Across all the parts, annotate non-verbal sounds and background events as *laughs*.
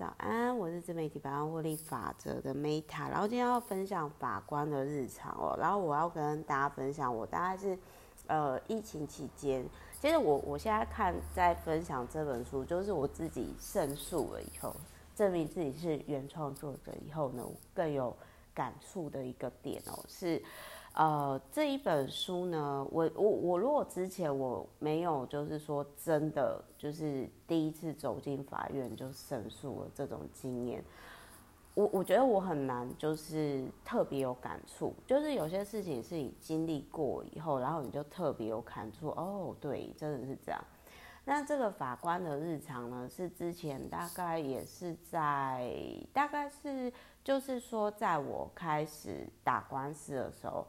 早安，我是自媒体百万获利法则的 Meta，然后今天要分享法官的日常哦，然后我要跟大家分享，我大概是呃疫情期间，其实我我现在看在分享这本书，就是我自己胜诉了以后，证明自己是原创作者以后呢，更有感触的一个点哦，是。呃，这一本书呢，我我我如果之前我没有，就是说真的，就是第一次走进法院就胜诉了这种经验，我我觉得我很难，就是特别有感触，就是有些事情是你经历过以后，然后你就特别有感触，哦，对，真的是这样。那这个法官的日常呢，是之前大概也是在，大概是就是说，在我开始打官司的时候。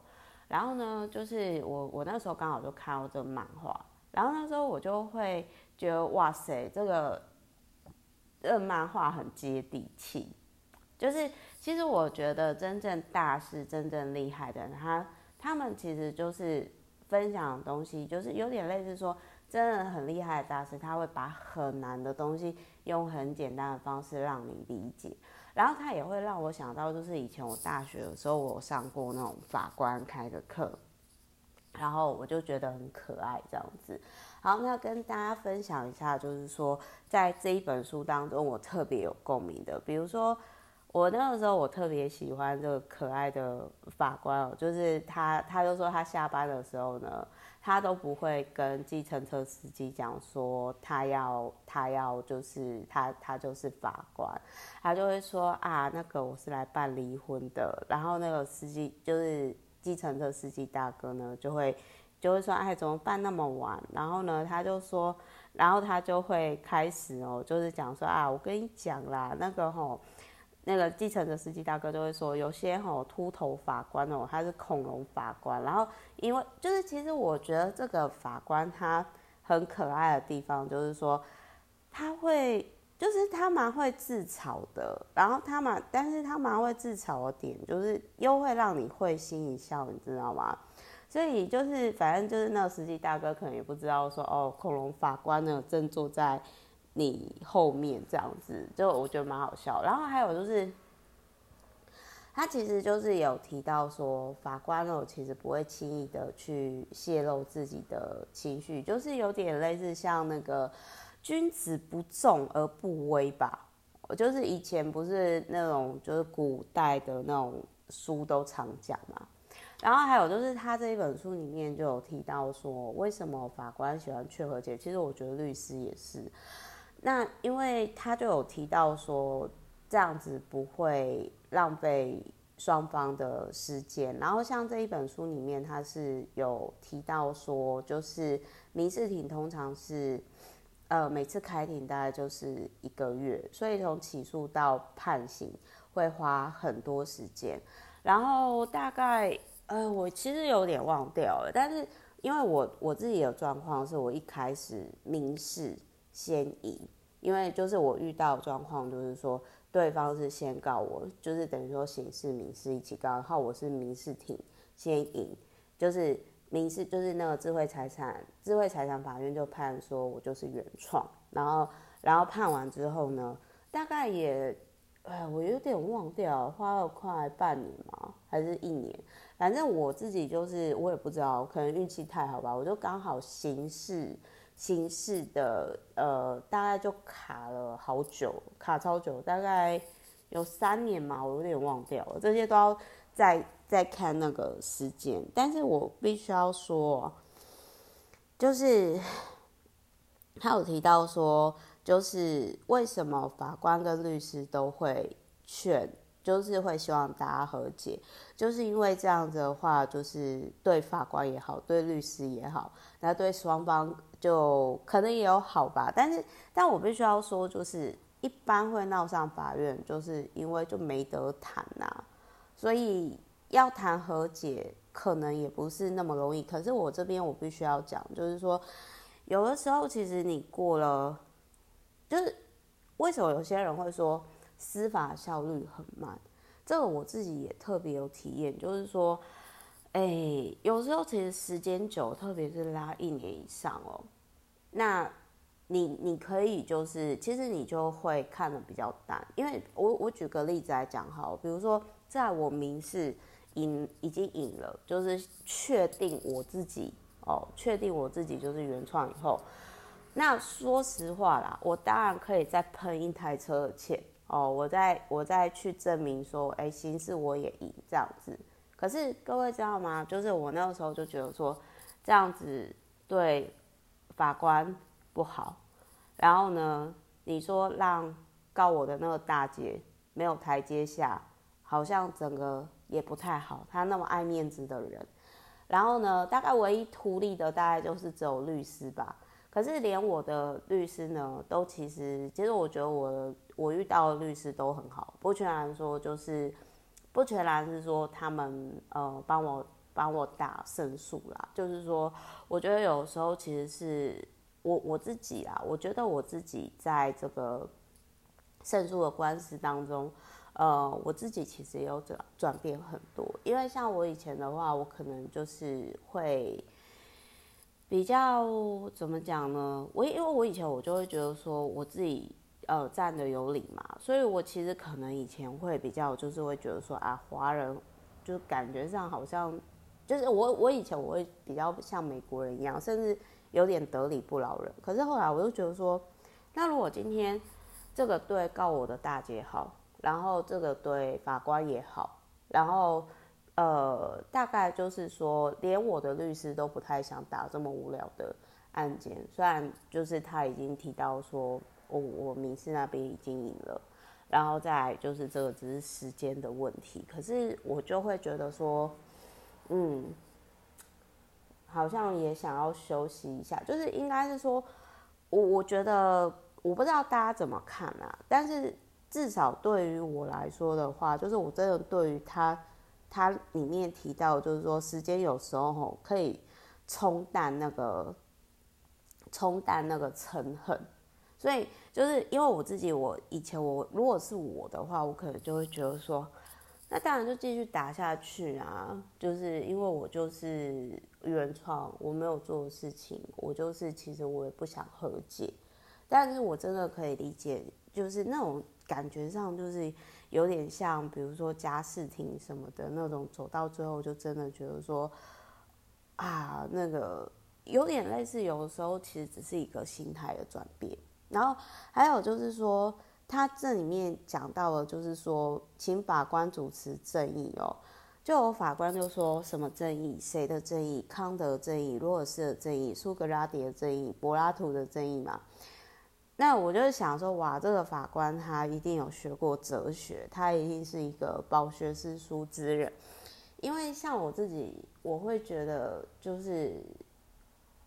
然后呢，就是我我那时候刚好就看到这个漫画，然后那时候我就会觉得哇塞，这个这个漫画很接地气。就是其实我觉得真正大师、真正厉害的人，他他们其实就是分享东西，就是有点类似说，真的很厉害的大师，他会把很难的东西用很简单的方式让你理解。然后他也会让我想到，就是以前我大学的时候，我上过那种法官开的课，然后我就觉得很可爱这样子。好，那跟大家分享一下，就是说在这一本书当中，我特别有共鸣的，比如说我那个时候我特别喜欢这个可爱的法官哦，就是他，他就说他下班的时候呢。他都不会跟计程车司机讲说他要他要就是他他就是法官，他就会说啊，那个我是来办离婚的，然后那个司机就是计程车司机大哥呢就会就会说哎，怎么办那么晚？然后呢他就说，然后他就会开始哦，就是讲说啊，我跟你讲啦，那个吼。那个计程的司机大哥就会说，有些吼秃头法官哦，他是恐龙法官。然后因为就是其实我觉得这个法官他很可爱的地方，就是说他会就是他蛮会自嘲的，然后他蛮但是他蛮会自嘲的点，就是又会让你会心一笑，你知道吗？所以就是反正就是那个司机大哥可能也不知道说哦，恐龙法官呢正坐在。你后面这样子，就我觉得蛮好笑。然后还有就是，他其实就是有提到说，法官呢其实不会轻易的去泄露自己的情绪，就是有点类似像那个君子不重而不威吧。就是以前不是那种就是古代的那种书都常讲嘛。然后还有就是他这一本书里面就有提到说，为什么法官喜欢劝和解？其实我觉得律师也是。那因为他就有提到说，这样子不会浪费双方的时间。然后像这一本书里面，他是有提到说，就是民事庭通常是，呃，每次开庭大概就是一个月，所以从起诉到判刑会花很多时间。然后大概，呃，我其实有点忘掉了，但是因为我我自己的状况是我一开始民事。先赢，因为就是我遇到状况，就是说对方是先告我，就是等于说刑事、民事一起告，然后我是民事庭先赢，就是民事就是那个智慧财产智慧财产法院就判说我就是原创，然后然后判完之后呢，大概也哎我有点忘掉，花了快半年嘛，还是一年，反正我自己就是我也不知道，可能运气太好吧，我就刚好刑事。形式的呃，大概就卡了好久，卡超久，大概有三年嘛，我有点忘掉了。这些都要再再看那个时间，但是我必须要说，就是他有提到说，就是为什么法官跟律师都会劝，就是会希望大家和解，就是因为这样子的话，就是对法官也好，对律师也好，那对双方。就可能也有好吧，但是，但我必须要说，就是一般会闹上法院，就是因为就没得谈呐、所以要谈和解，可能也不是那么容易。可是我这边我必须要讲，就是说，有的时候其实你过了，就是为什么有些人会说司法效率很慢？这个我自己也特别有体验，就是说。哎、有时候其实时间久，特别是拉一年以上哦，那你你可以就是，其实你就会看得比较淡，因为我我举个例子来讲哈，比如说在我民视赢已经赢了，就是确定我自己哦，确定我自己就是原创以后，那说实话啦，我当然可以再喷一台车的钱哦，我再我再去证明说，哎，形式我也赢这样子。可是各位知道吗？就是我那个时候就觉得说，这样子对法官不好。然后呢，你说让告我的那个大姐没有台阶下，好像整个也不太好。她那么爱面子的人，然后呢，大概唯一图利的大概就是只有律师吧。可是连我的律师呢，都其实，其实我觉得我我遇到的律师都很好，不全然说就是，不全然是说他们呃帮我帮我打胜诉啦，就是说，我觉得有时候其实是。我我自己啊，我觉得我自己在这个胜诉的官司当中，呃，我自己其实也有转转变很多。因为像我以前的话，我可能就是会比较怎么讲呢？我因为我以前我就会觉得说我自己呃站得有理嘛，所以我其实可能以前会比较就是会觉得说啊，华人就感觉上好像就是我我以前我会比较像美国人一样，甚至。有点得理不饶人，可是后来我又觉得说，那如果今天这个对告我的大姐好，然后这个对法官也好，然后呃，大概就是说，连我的律师都不太想打这么无聊的案件，虽然就是他已经提到说，我我民事那边已经赢了，然后再来就是这个只是时间的问题，可是我就会觉得说，嗯。好像也想要休息一下，就是应该是说，我我觉得我不知道大家怎么看啊，但是至少对于我来说的话，就是我真的对于他他里面提到，就是说时间有时候可以冲淡那个冲淡那个嗔恨，所以就是因为我自己，我以前我如果是我的话，我可能就会觉得说。那当然就继续打下去啊！就是因为我就是原创，我没有做的事情，我就是其实我也不想和解，但是我真的可以理解，就是那种感觉上就是有点像，比如说家事庭什么的那种，走到最后就真的觉得说啊，那个有点类似，有的时候其实只是一个心态的转变，然后还有就是说。他这里面讲到了，就是说，请法官主持正义哦。就有法官就说什么正义，谁的正义？康德正义，罗尔斯的正义，苏格拉底的正义，柏拉图的正义嘛。那我就想说，哇，这个法官他一定有学过哲学，他一定是一个饱学诗书之人。因为像我自己，我会觉得，就是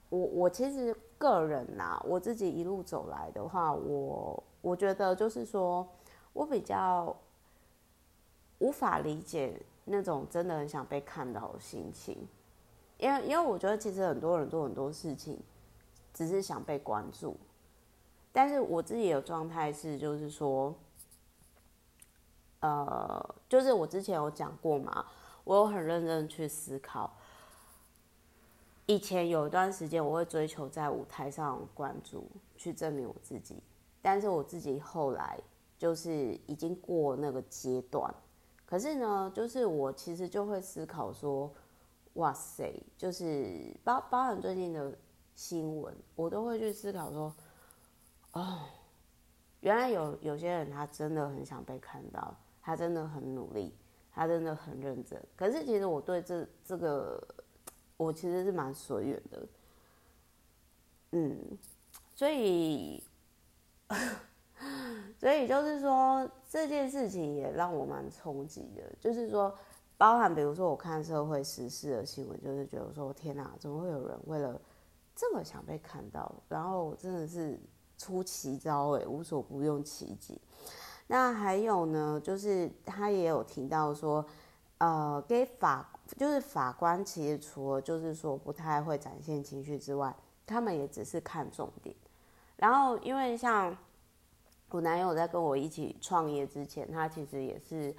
我我其实个人呐、我自己一路走来的话，我。我觉得就是说，我比较无法理解那种真的很想被看到的心情，因为因为我觉得其实很多人做很多事情，只是想被关注，但是我自己的状态是就是说，呃，就是我之前有讲过嘛，我有很认真去思考，以前有一段时间我会追求在舞台上关注，去证明我自己。但是我自己后来就是已经过那个阶段，可是呢，就是我其实就会思考说，哇塞，就是包包含最近的新闻，我都会去思考说，哦，原来有有些人他真的很想被看到，他真的很努力，他真的很认真。可是其实我对这这个，我其实是蛮随缘的，嗯，所以。所以就是说，这件事情也让我蛮冲击的。就是说，包含比如说我看社会时事的新闻，就是觉得说，天哪，怎么会有人为了这么想被看到？然后真的是出奇招诶，无所不用其极。那还有呢，就是他也有提到说，呃，给法就是法官，其实除了就是说不太会展现情绪之外，他们也只是看重点。然后，因为像我男友在跟我一起创业之前，他其实也是，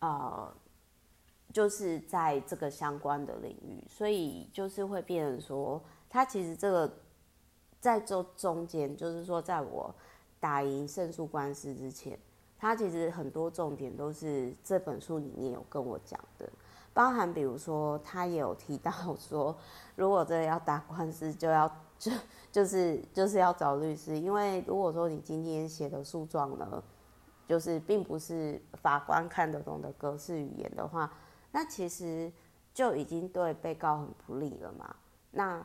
呃，就是在这个相关的领域，所以就是会变成说，他其实这个在这中间，就是说，在我打赢胜诉官司之前，他其实很多重点都是这本书里面有跟我讲的，包含比如说，他也有提到说，如果真的要打官司，就要就就是就是要找律师，因为如果说你今天写的诉状呢，就是并不是法官看得懂的格式语言的话，那其实就已经对被告很不利了嘛。那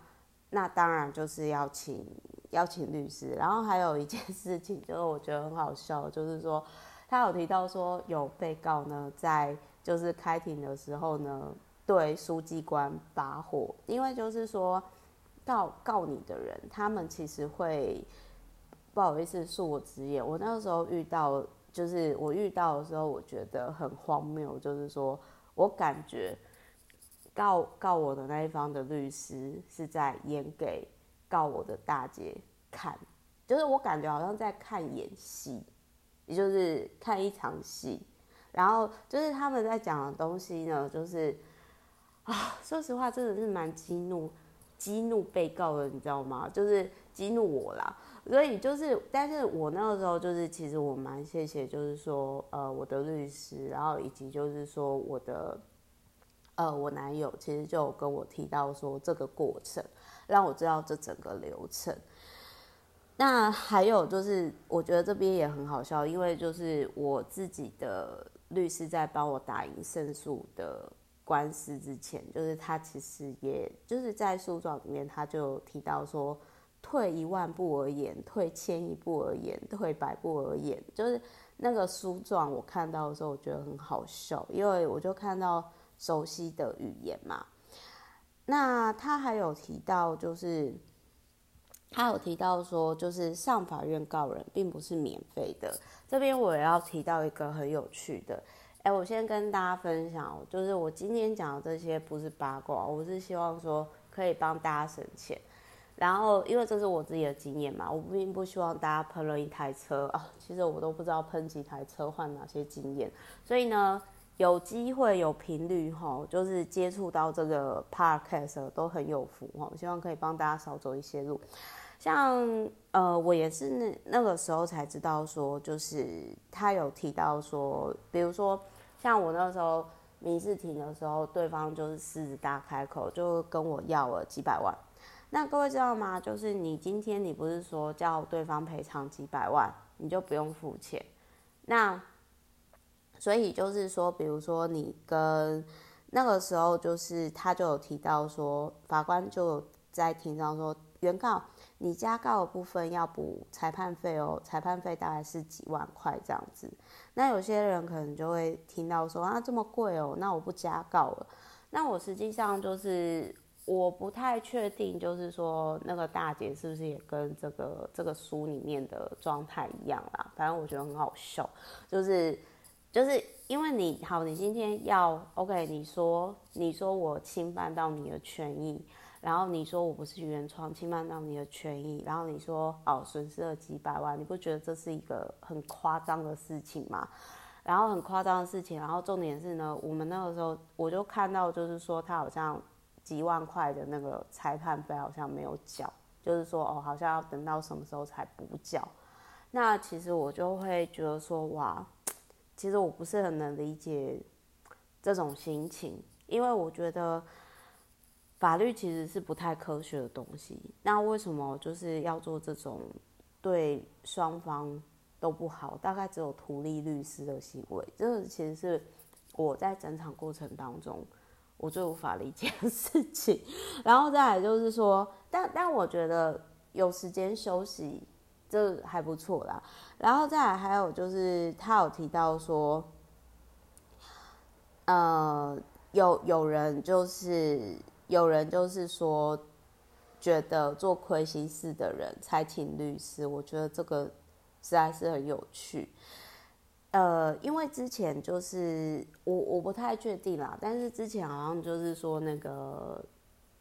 那当然就是要请要请律师，然后还有一件事情，*laughs* 就是我觉得很好笑，就是说他有提到说有被告呢在就是开庭的时候呢对书记官发火，因为就是说告告你的人，他们其实会不好意思恕我直言，我那个时候遇到就是我遇到的时候，我觉得很荒谬，就是说我感觉。告告我的那一方的律师是在演给告我的大姐看，就是我感觉好像在看演戏，也就是看一场戏。然后就是他们在讲的东西呢，就是啊，说实话真的是蛮激怒激怒被告的，你知道吗？就是激怒我啦。所以就是，但是我那个时候就是，其实我蛮谢谢，就是说呃我的律师，然后以及就是说我的。呃，我男友其实就跟我提到说这个过程，让我知道这整个流程。那还有就是，我觉得这边也很好笑，因为就是我自己的律师在帮我打赢胜诉的官司之前，就是他其实也就是在诉状里面，他就提到说，退一万步而言，退千一步而言，退百步而言，就是那个诉状我看到的时候，我觉得很好笑，因为我就看到。熟悉的语言嘛，那他还有提到，就是他有提到说，就是上法院告人并不是免费的。这边我也要提到一个很有趣的，哎，我先跟大家分享，就是我今天讲的这些不是八卦，我是希望说可以帮大家省钱。然后，因为这是我自己的经验嘛，我并不希望大家喷了一台车啊，其实我都不知道喷几台车换哪些经验，所以呢。有机会有频率哈，就是接触到这个 podcast 都很有福哈，希望可以帮大家少走一些路。像呃，我也是那那个时候才知道说，就是他有提到说，比如说像我那个时候民事庭的时候，对方就是狮子大开口，就跟我要了几百万。那各位知道吗？就是你今天你不是说叫对方赔偿几百万，你就不用付钱。那所以就是说，比如说你跟那个时候，就是他就有提到说，法官就在庭上说，原告你加告的部分要补裁判费哦，裁判费大概是几万块这样子。那有些人可能就会听到说啊，这么贵哦，那我不加告了。那我实际上就是我不太确定，就是说那个大姐是不是也跟这个这个书里面的状态一样啦？反正我觉得很好笑，就是。就是因为你好，你今天要 OK，你说你说我侵犯到你的权益，然后你说我不是原创侵犯到你的权益，然后你说哦损失了几百万，你不觉得这是一个很夸张的事情吗？然后很夸张的事情，然后重点是呢，我们那个时候我就看到就是说他好像几万块的那个裁判费好像没有缴，就是说哦好像要等到什么时候才补缴，那其实我就会觉得说哇。其实我不是很能理解这种心情，因为我觉得法律其实是不太科学的东西。那为什么就是要做这种对双方都不好，大概只有图利律师的行为？这个其实是我在整场过程当中我最无法理解的事情。*laughs* 然后再来就是说，但但我觉得有时间休息。这还不错啦，然后再来还有就是他有提到说，呃，有有人就是有人就是说，觉得做亏心事的人才请律师，我觉得这个实在是很有趣。呃，因为之前就是我我不太确定啦，但是之前好像就是说那个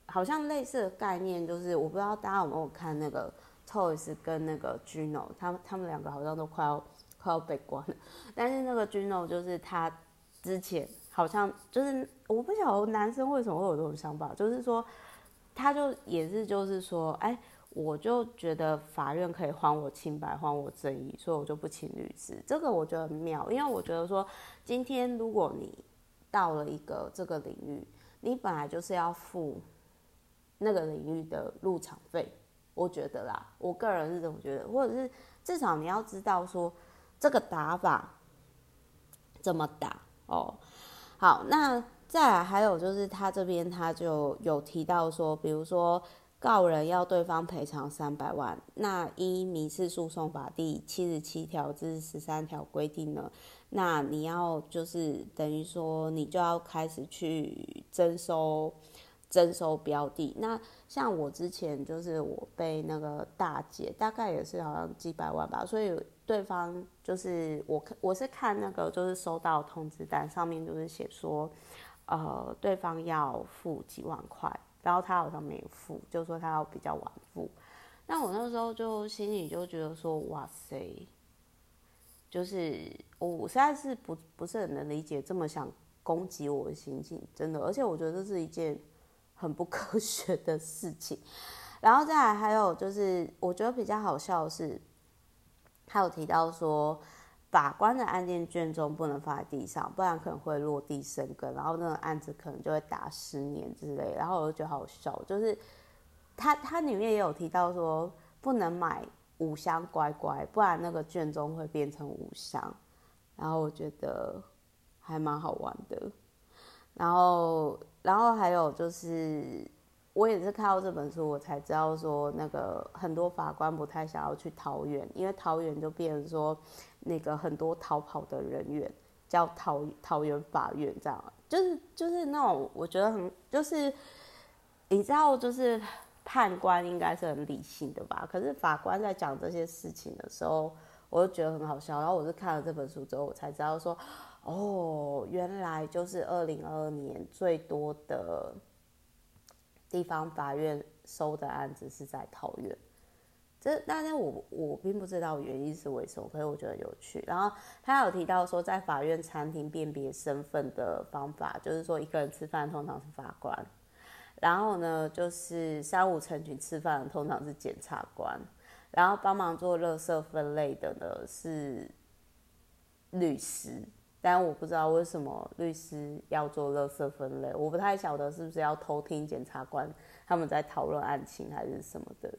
好像类似的概念，就是我不知道大家有没有看那个。Toys 跟那个 Gino，他们他们两个好像都快要快要被关了。但是那个 Gino 就是他之前好像就是我不晓得男生为什么会有这种想法，就是说他就也是就是说，哎，我就觉得法院可以还我清白，还我正义，所以我就不请律师。这个我觉得很妙，因为我觉得说，今天如果你到了一个这个领域，你本来就是要付那个领域的入场费。我觉得啦，我个人是这么觉得，或者是至少你要知道说这个打法怎么打哦。好，那再来还有就是他这边他就有提到说，比如说告人要对方赔偿三百万，那依民事诉讼法第七十七条至十三条规定呢，那你要就是等于说你就要开始去征收。征收标的，那像我之前就是我被那个大姐，大概也是好像几百万吧，所以对方就是我，我是看那个就是收到通知单上面就是写说，呃，对方要付几万块，然后他好像没付，就说他要比较晚付，那我那时候就心里就觉得说，哇塞，就是我实在是不不是很能理解这么想攻击我的心情，真的，而且我觉得这是一件。很不科学的事情，然后再来还有就是，我觉得比较好笑是，他有提到说，法官的案件卷宗不能放在地上，不然可能会落地生根，然后那个案子可能就会打十年之类。然后我就觉得好笑，就是他他里面也有提到说，不能买五香乖乖，不然那个卷宗会变成五香。然后我觉得还蛮好玩的，然后。然后还有就是，我也是看到这本书，我才知道说，那个很多法官不太想要去桃园，因为桃园就变成说，那个很多逃跑的人员叫桃桃园法院这样，就是就是那种我觉得很就是，你知道就是判官应该是很理性的吧，可是法官在讲这些事情的时候，我就觉得很好笑。然后我是看了这本书之后，我才知道说。哦，原来就是二零二二年最多的地方法院收的案子是在桃园。这，但是我我并不知道原因是为什么，可是我觉得有趣。然后他有提到说，在法院餐厅辨别身份的方法，就是说一个人吃饭通常是法官，然后呢，就是三五成群吃饭的通常是检察官，然后帮忙做垃圾分类的呢是律师。但我不知道为什么律师要做垃圾分类，我不太晓得是不是要偷听检察官他们在讨论案情还是什么的。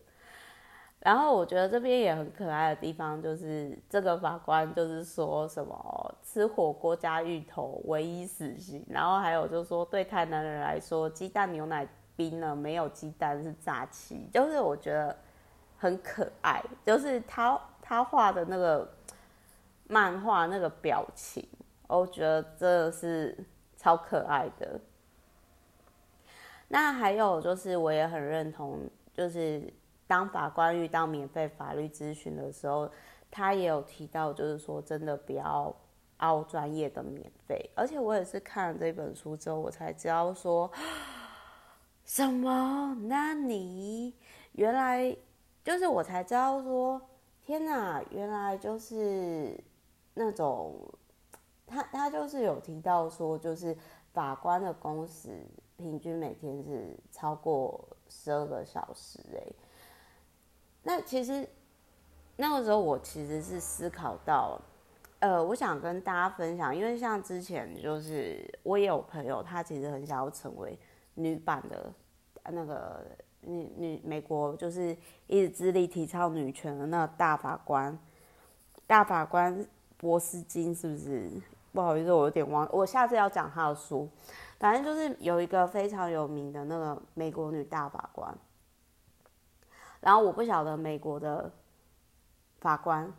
然后我觉得这边也很可爱的地方就是这个法官就是说什么吃火锅加芋头唯一死刑，然后还有就是说对台南人来说鸡蛋牛奶冰呢没有鸡蛋是炸鸡，就是我觉得很可爱，就是他他画的那个漫画那个表情。我觉得这是超可爱的。那还有就是，我也很认同，就是当法官遇到免费法律咨询的时候，他也有提到，就是说真的不要凹专业的免费。而且我也是看了这本书之后，我才知道说，什么？那你原来就是我才知道说，天哪，原来就是那种。他他就是有提到说，就是法官的工时平均每天是超过十二个小时哎。那其实那个时候我其实是思考到，呃，我想跟大家分享，因为像之前就是我也有朋友，他其实很想要成为女版的那个女女美国，就是一直致力提倡女权的那个大法官，大法官波斯金是不是？不好意思，我有点忘。我下次要讲他的书，反正就是有一个非常有名的那个美国女大法官。然后我不晓得美国的法官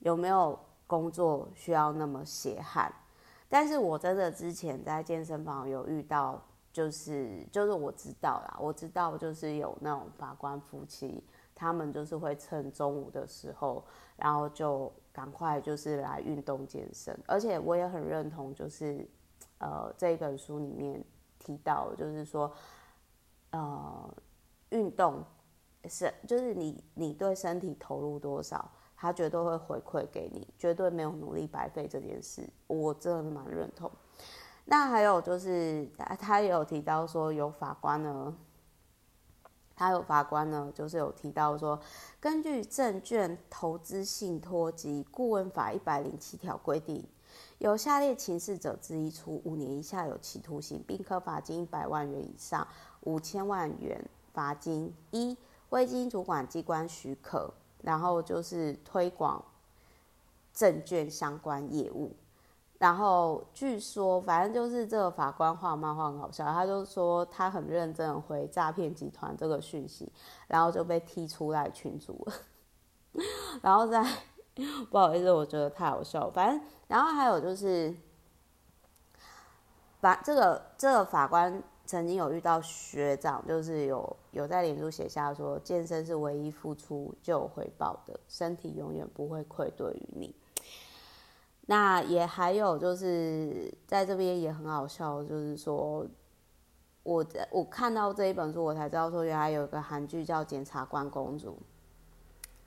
有没有工作需要那么血汗，但是我真的之前在健身房有遇到，就是就是我知道啦，我知道就是有那种法官夫妻，他们就是会趁中午的时候，然后就。赶快就是来运动健身，而且我也很认同，就是呃这本书里面提到，就是说呃运动是就是你你对身体投入多少，他绝对会回馈给你，绝对没有努力白费这件事，我真的蛮认同。那还有就是他他也有提到说，有法官呢他有法官呢，就是有提到说，根据证券投资信托及顾问法一百零七条规定，有下列情事者之一，处五年以下有期徒刑，并科罚金一百万元以上五千万元罚金。一、未经主管机关许可，然后就是推广证券相关业务。然后据说，反正就是这个法官画漫画很好笑，他就说他很认真回诈骗集团这个讯息，然后就被踢出来群组了。*laughs* 然后再 *laughs* 不好意思，我觉得太好笑。反正然后还有就是，法这个这个法官曾经有遇到学长，就是有有在脸书写下说，健身是唯一付出就有回报的，身体永远不会愧对于你。那也还有就是在这边也很好笑，就是说，我我看到这一本书，我才知道说原来有一个韩剧叫《检察官公主》，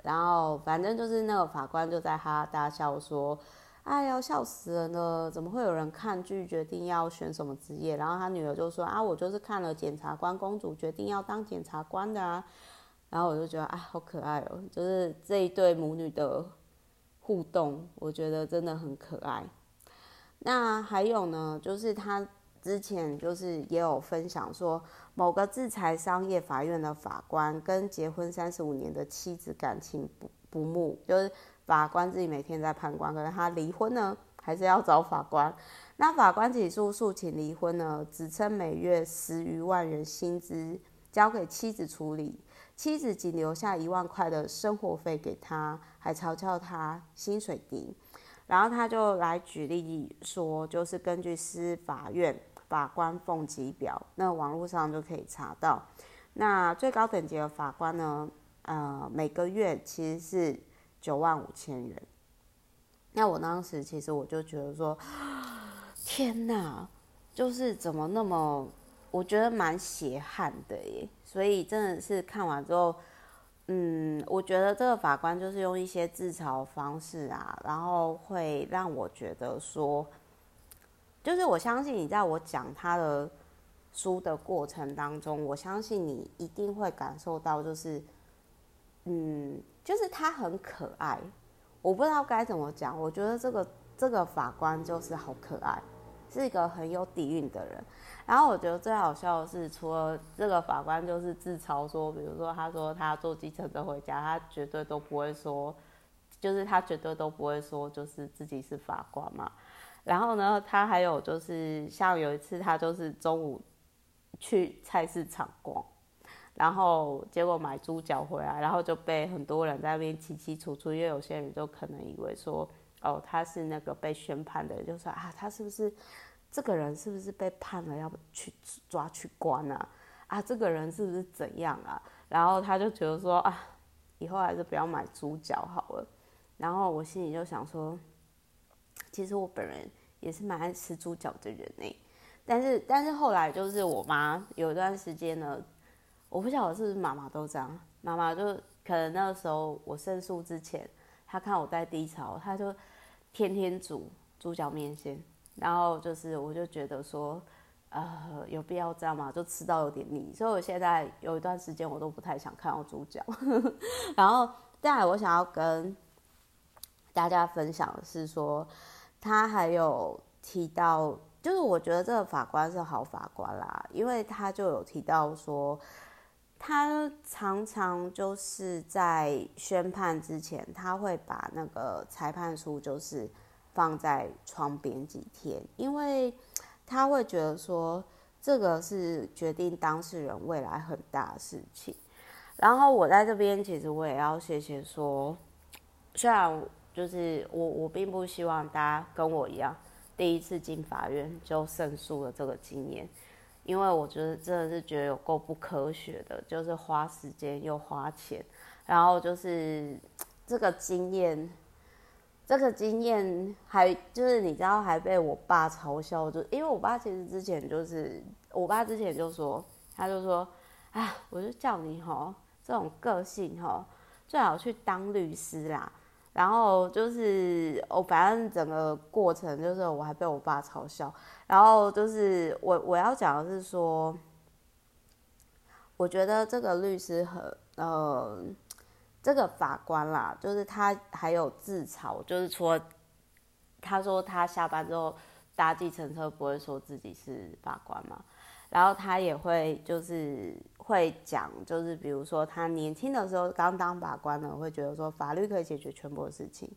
然后反正就是那个法官就在哈哈大笑说：“哎呀，笑死人了！怎么会有人看剧决定要选什么职业？”然后他女儿就说：“啊，我就是看了《检察官公主》决定要当检察官的啊。”然后我就觉得啊，好可爱哦，就是这一对母女的。互动，我觉得真的很可爱。那还有呢，就是他之前就是也有分享说，某个制裁商业法院的法官跟结婚三十五年的妻子感情不不睦，就是法官自己每天在判官，可是他离婚呢，还是要找法官。那法官起诉诉请离婚呢，只称每月十余万元薪资交给妻子处理。妻子仅留下一万块的生活费给他，还嘲笑他薪水低。然后他就来举例说，就是根据司法院法官俸给表，那网络上就可以查到。那最高等级的法官呢，呃，每个月其实是九万五千元。那我当时其实我就觉得说，*sniffs* 天哪，就是怎么那么，我觉得蛮血汗的耶。所以真的是看完之后，嗯，我觉得这个法官就是用一些自嘲方式啊，然后会让我觉得说，就是我相信你在我讲他的书的过程当中，我相信你一定会感受到，就是，嗯，就是他很可爱，我不知道该怎么讲，我觉得这个这个法官就是好可爱，是一个很有底蕴的人。然后我觉得最好笑的是，除了这个法官就是自嘲说，比如说他说他坐计程车回家，他绝对都不会说，就是他绝对都不会说就是自己是法官嘛。然后呢，他还有就是像有一次他就是中午去菜市场逛，然后结果买猪脚回来，然后就被很多人在那边起起楚楚，因为有些人就可能以为说，哦，他是那个被宣判的，就说啊，他是不是？这个人是不是被判了要去抓去关啊？啊，这个人是不是怎样啊？然后他就觉得说啊，以后还是不要买猪脚好了。然后我心里就想说，其实我本人也是蛮爱吃猪脚的人呢。但是，但是后来就是我妈有一段时间呢，我不晓得是不是妈妈都这样，妈妈就可能那个时候我胜诉之前，她看我在低潮，她就天天煮猪脚面线。然后就是，我就觉得说，呃，有必要这样吗？就吃到有点腻，所以我现在有一段时间我都不太想看到猪脚。*laughs* 然后，再来我想要跟大家分享的是说，他还有提到，就是我觉得这个法官是好法官啦，因为他就有提到说，他常常就是在宣判之前，他会把那个裁判书就是。放在窗边几天，因为他会觉得说，这个是决定当事人未来很大的事情。然后我在这边，其实我也要谢谢说，虽然就是我我并不希望大家跟我一样，第一次进法院就胜诉了这个经验，因为我觉得真的是觉得有够不科学的，就是花时间又花钱，然后就是这个经验。这个经验还就是你知道还被我爸嘲笑，就因为我爸其实之前就是我爸之前就说，他就说，啊，我就叫你吼，这种个性吼，最好去当律师啦。然后就是我反正整个过程就是我还被我爸嘲笑。然后就是我我要讲的是说，我觉得这个律师和呃这个法官啦，就是他还有自嘲，就是说他说他下班之后搭计程车不会说自己是法官嘛，然后他也会就是会讲，就是比如说他年轻的时候刚当法官呢，会觉得说法律可以解决全部的事情，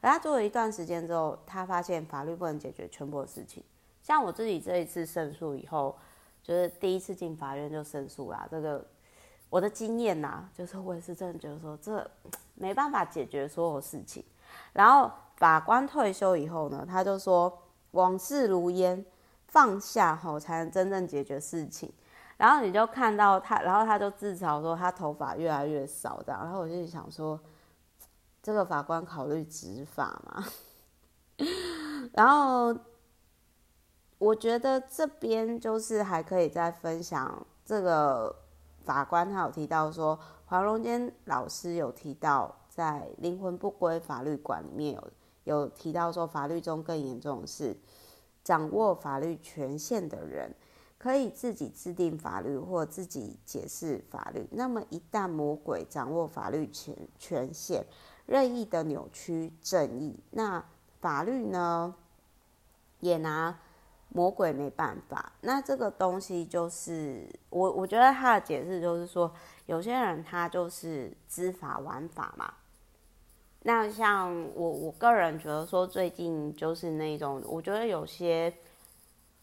而他做了一段时间之后，他发现法律不能解决全部的事情。像我自己这一次胜诉以后，就是第一次进法院就胜诉啦。这个我的经验呐，就是我也是真的觉得说，这没办法解决所有事情。然后法官退休以后呢，他就说往事如烟，放下后才能真正解决事情。然后你就看到他，然后他就自嘲说他头发越来越少这样。然后我就想说，这个法官考虑执法嘛？*laughs* 然后。我觉得这边就是还可以再分享这个法官，他有提到说，黄荣坚老师有提到，在《灵魂不归法律馆》里面有有提到说，法律中更严重的是掌握法律权限的人，可以自己制定法律或自己解释法律。那么一旦魔鬼掌握法律权权限，任意的扭曲正义，那法律呢也拿。魔鬼没办法，那这个东西就是我，我觉得他的解释就是说，有些人他就是知法玩法嘛。那像我，我个人觉得说，最近就是那种，我觉得有些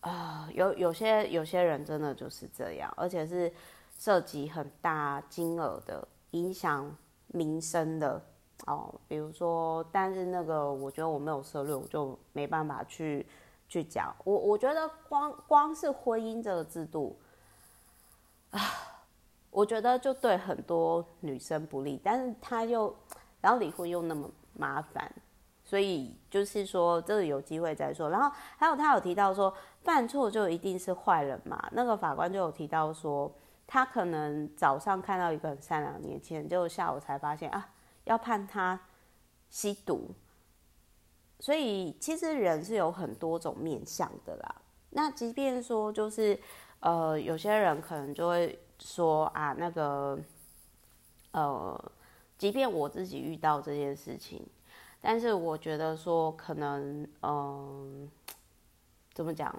啊、有有些有些人真的就是这样，而且是涉及很大金额的，影响民生的哦。比如说，但是那个，我觉得我没有涉猎，我就没办法去。去讲我，我觉得光光是婚姻这个制度啊，我觉得就对很多女生不利，但是他又，然后离婚又那么麻烦，所以就是说这个有机会再说。然后还有他有提到说，犯错就一定是坏人嘛？那个法官就有提到说，他可能早上看到一个很善良的年轻人，结果下午才发现啊，要判他吸毒。所以其实人是有很多种面向的啦。那即便说就是，呃，有些人可能就会说啊，那个，呃，即便我自己遇到这件事情，但是我觉得说可能，嗯、怎么讲？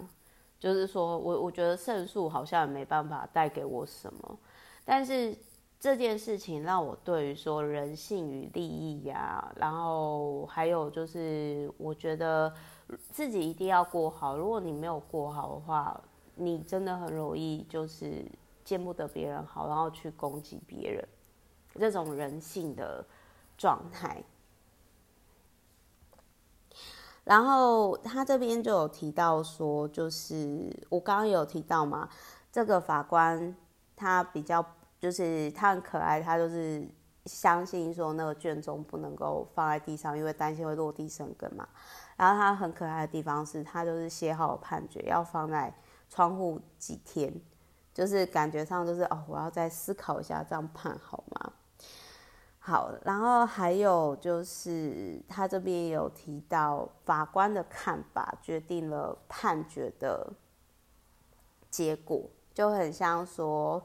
就是说我我觉得胜诉好像也没办法带给我什么，但是。这件事情让我对于说人性与利益呀，然后还有就是，我觉得自己一定要过好。如果你没有过好的话，你真的很容易就是见不得别人好，然后去攻击别人，这种人性的状态。然后他这边就有提到说，就是我刚刚有提到嘛，这个法官他比较。就是他很可爱，他就是相信说那个卷宗不能够放在地上，因为担心会落地生根嘛。然后他很可爱的地方是，他就是写好判决要放在窗户几天，就是感觉上就是哦，我要再思考一下这样判好吗？好，然后还有就是他这边有提到法官的看法决定了判决的结果，就很像说。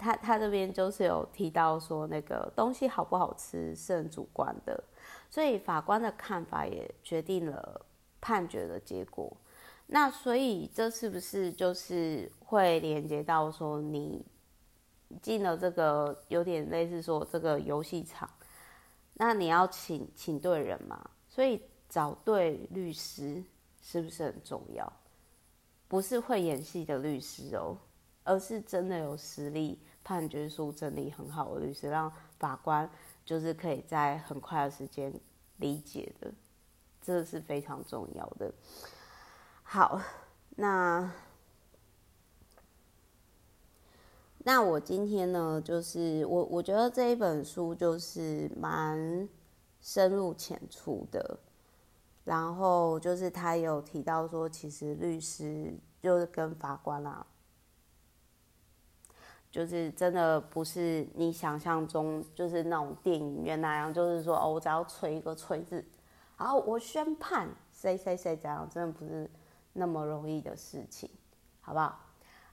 他他这边就是有提到说，那个东西好不好吃是很主观的，所以法官的看法也决定了判决的结果。那所以这是不是就是会连接到说，你进了这个有点类似说这个游戏场，那你要请请对人嘛？所以找对律师是不是很重要？不是会演戏的律师哦，而是真的有实力。判决书整理很好的律师，让法官就是可以在很快的时间理解的，这是非常重要的。好，那那我今天呢，就是我我觉得这一本书就是蛮深入浅出的，然后就是他有提到说，其实律师就是跟法官啦、啊。就是真的不是你想象中，就是那种电影院那样，就是说哦，我只要吹一个吹字，然后我宣判谁谁谁这样，真的不是那么容易的事情，好不好？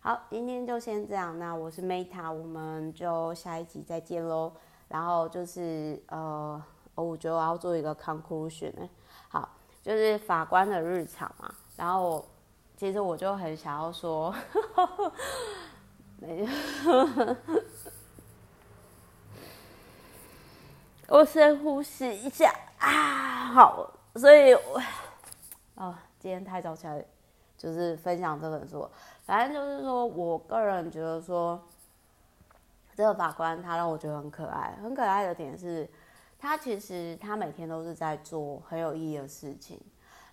好，今天就先这样。那我是 Meta，我们就下一集再见喽。然后就是呃，我觉得我要做一个 conclusion。好，就是法官的日常嘛。然后其实我就很想要说，*laughs* 没有我深呼吸一下啊。好，所以我哦，今天太早起来，就是分享这本书。反正就是说，我个人觉得说，这个法官他让我觉得很可爱。很可爱的点是，他其实他每天都是在做很有意义的事情，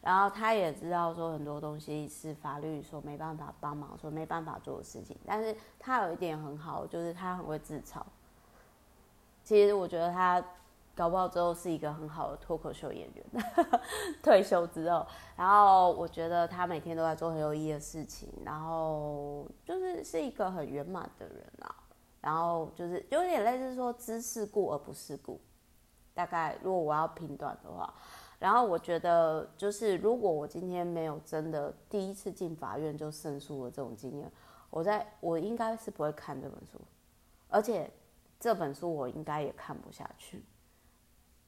然后他也知道说很多东西是法律所没办法帮忙、所没办法做的事情。但是他有一点很好，就是他很会自嘲。其实我觉得他。搞不好之后是一个很好的脱口秀演员，*laughs* 退休之后，然后我觉得他每天都在做很有意义的事情，然后就是是一个很圆满的人啊，然后就是有点类似说知世故而不世故，大概如果我要评断的话，然后我觉得就是如果我今天没有真的第一次进法院就胜诉的这种经验，我在我应该是不会看这本书，而且这本书我应该也看不下去。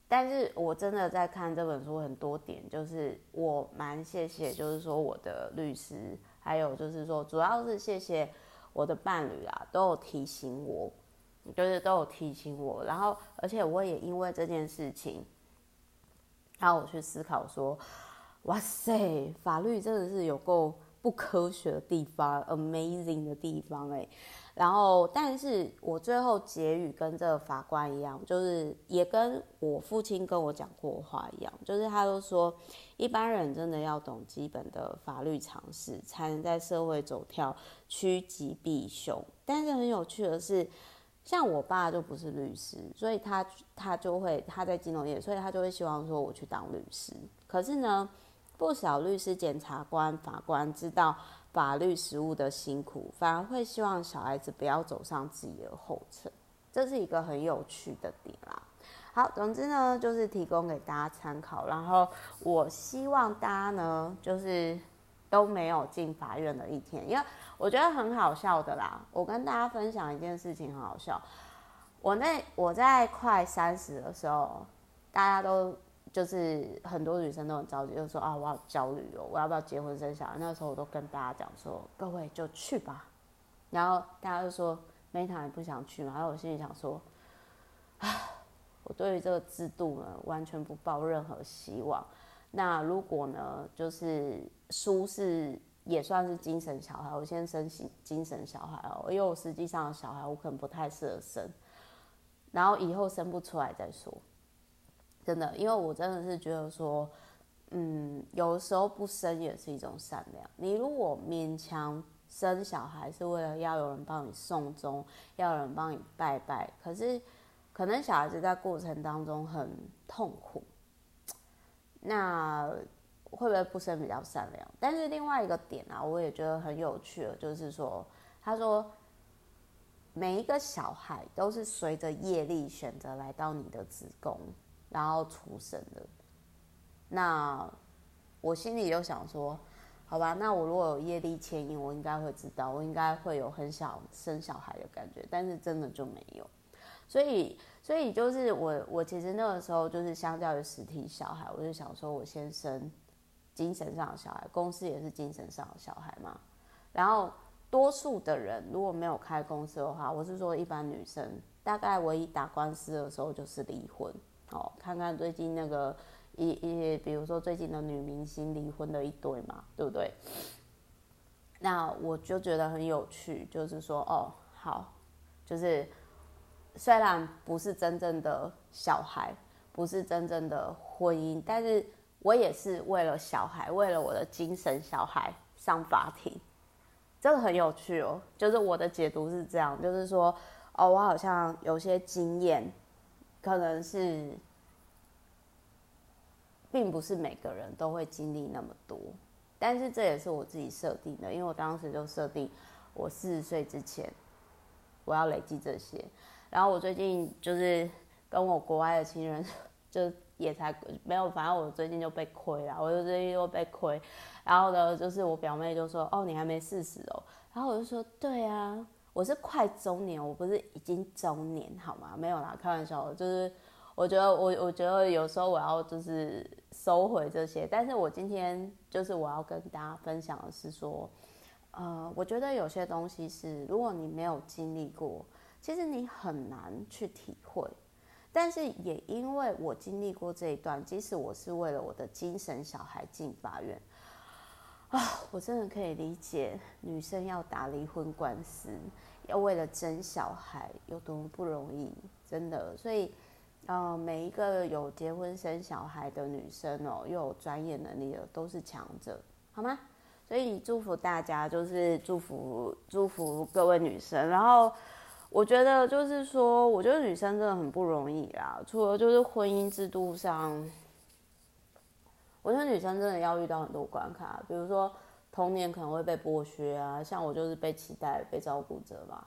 但是我真的在看这本书，很多点就是我蛮谢谢，就是说我的律师，还有就是说，主要是谢谢我的伴侣啊，都有提醒我，就是都有提醒我，然后而且我也因为这件事情，然后我去思考说，哇塞，法律真的是有够不科学的地方，amazing 的地方哎。然后，但是我最后结语跟这个法官一样，就是也跟我父亲跟我讲过话一样，就是他都说，一般人真的要懂基本的法律常识，才能在社会走跳趋吉避凶。但是很有趣的是，像我爸就不是律师，所以他他就会他在金融业，所以他就会希望说我去当律师。可是呢，不少律师、检察官、法官知道。法律实务的辛苦，反而会希望小孩子不要走上自己的后尘，这是一个很有趣的点啦。好，总之呢，就是提供给大家参考。然后我希望大家呢，就是都没有进法院的一天，因为我觉得很好笑的啦。我跟大家分享一件事情，很好笑。我那我在快三十的时候，大家都。就是很多女生都很着急，就说啊，我好焦虑哦，我要不要结婚生小孩？那个时候我都跟大家讲说，各位就去吧。然后大家就说，Meta 也不想去嘛。然后我心里想说，啊，我对于这个制度呢，完全不抱任何希望。那如果呢，就是书是也算是精神小孩，我先生精神小孩哦，因为我实际上小孩我可能不太适合生，然后以后生不出来再说。真的，因为我真的是觉得说，嗯，有时候不生也是一种善良。你如果勉强生小孩，是为了要有人帮你送终，要有人帮你拜拜，可是可能小孩子在过程当中很痛苦，那会不会不生比较善良？但是另外一个点啊，我也觉得很有趣的，就是说，他说每一个小孩都是随着业力选择来到你的子宫。然后出生的，那我心里就想说，好吧，那我如果有业力牵引，我应该会知道，我应该会有很想生小孩的感觉，但是真的就没有，所以，所以就是我，我其实那个时候就是相较于实体小孩，我就想说我先生精神上的小孩，公司也是精神上的小孩嘛。然后多数的人如果没有开公司的话，我是说一般女生，大概唯一打官司的时候就是离婚。哦，看看最近那个一一，比如说最近的女明星离婚的一堆嘛，对不对？那我就觉得很有趣，就是说，哦，好，就是虽然不是真正的小孩，不是真正的婚姻，但是我也是为了小孩，为了我的精神小孩上法庭，这个很有趣哦。就是我的解读是这样，就是说，哦，我好像有些经验。可能是，并不是每个人都会经历那么多，但是这也是我自己设定的，因为我当时就设定，我四十岁之前，我要累积这些。然后我最近就是跟我国外的亲人 *laughs* 就。也才没有，反正我最近就被亏了，我就最近又被亏。然后呢，就是我表妹就说：“哦，你还没四十哦。”然后我就说：“对啊，我是快中年，我不是已经中年，好吗？没有啦，开玩笑。就是我觉得我我觉得有时候我要就是收回这些，但是我今天就是我要跟大家分享的是说，呃，我觉得有些东西是如果你没有经历过，其实你很难去体会。但是也因为我经历过这一段，即使我是为了我的精神小孩进法院。啊，我真的可以理解女生要打离婚官司，要为了争小孩有多么不容易，真的。所以，呃，每一个有结婚生小孩的女生哦，又有专业能力的，都是强者，好吗？所以祝福大家，就是祝福祝福各位女生。然后，我觉得就是说，我觉得女生真的很不容易啦，除了就是婚姻制度上。我觉得女生真的要遇到很多关卡，比如说童年可能会被剥削啊，像我就是被期待、被照顾者嘛。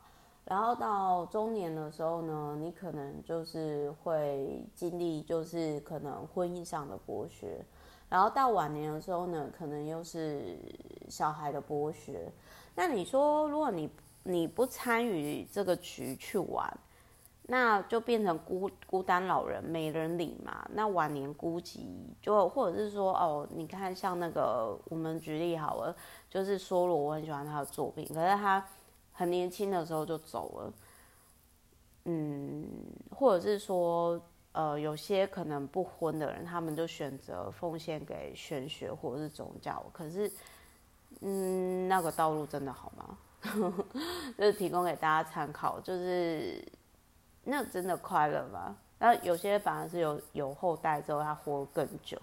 然后到中年的时候呢，你可能就是会经历，就是可能婚姻上的剥削。然后到晚年的时候呢，可能又是小孩的剥削。那你说，如果你你不参与这个局去玩，那就变成孤孤单老人没人理嘛。那晚年孤寂，就或者是说哦，你看像那个我们举例好了，就是梭罗，我很喜欢他的作品，可是他很年轻的时候就走了。嗯，或者是说呃，有些可能不婚的人，他们就选择奉献给玄学或者是宗教。可是，嗯，那个道路真的好吗？*laughs* 就是提供给大家参考，就是。那真的快乐吗？那有些反而是有有后代之后，他活更久。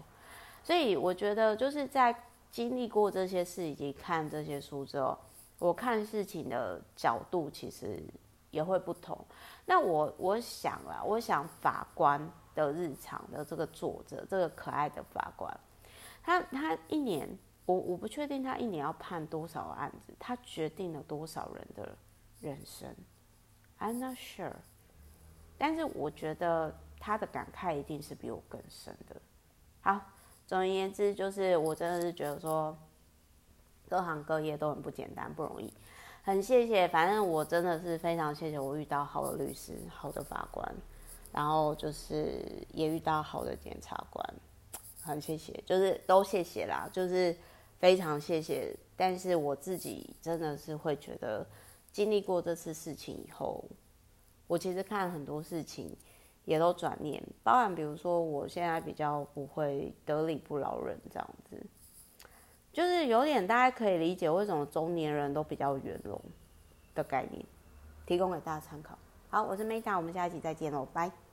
所以我觉得就是在经历过这些事以及看这些书之后，我看事情的角度其实也会不同。那我我想啦，我想法官的日常的这个作者，这个可爱的法官，他他一年，我我不确定他一年要判多少案子，他决定了多少人的人生，I'm not sure。但是我觉得他的感慨一定是比我更深的。好，总而言之，就是我真的是觉得说，各行各业都很不简单，不容易。很谢谢，反正我真的是非常谢谢我遇到好的律师、好的法官，然后就是也遇到好的检察官，很谢谢，就是都谢谢啦，就是非常谢谢。但是我自己真的是会觉得，经历过这次事情以后。我其实看很多事情，也都转念，包含比如说，我现在比较不会得理不饶人这样子，就是有点大家可以理解为什么中年人都比较圆融的概念，提供给大家参考。好，我是 Meta，我们下一集再见喽，拜。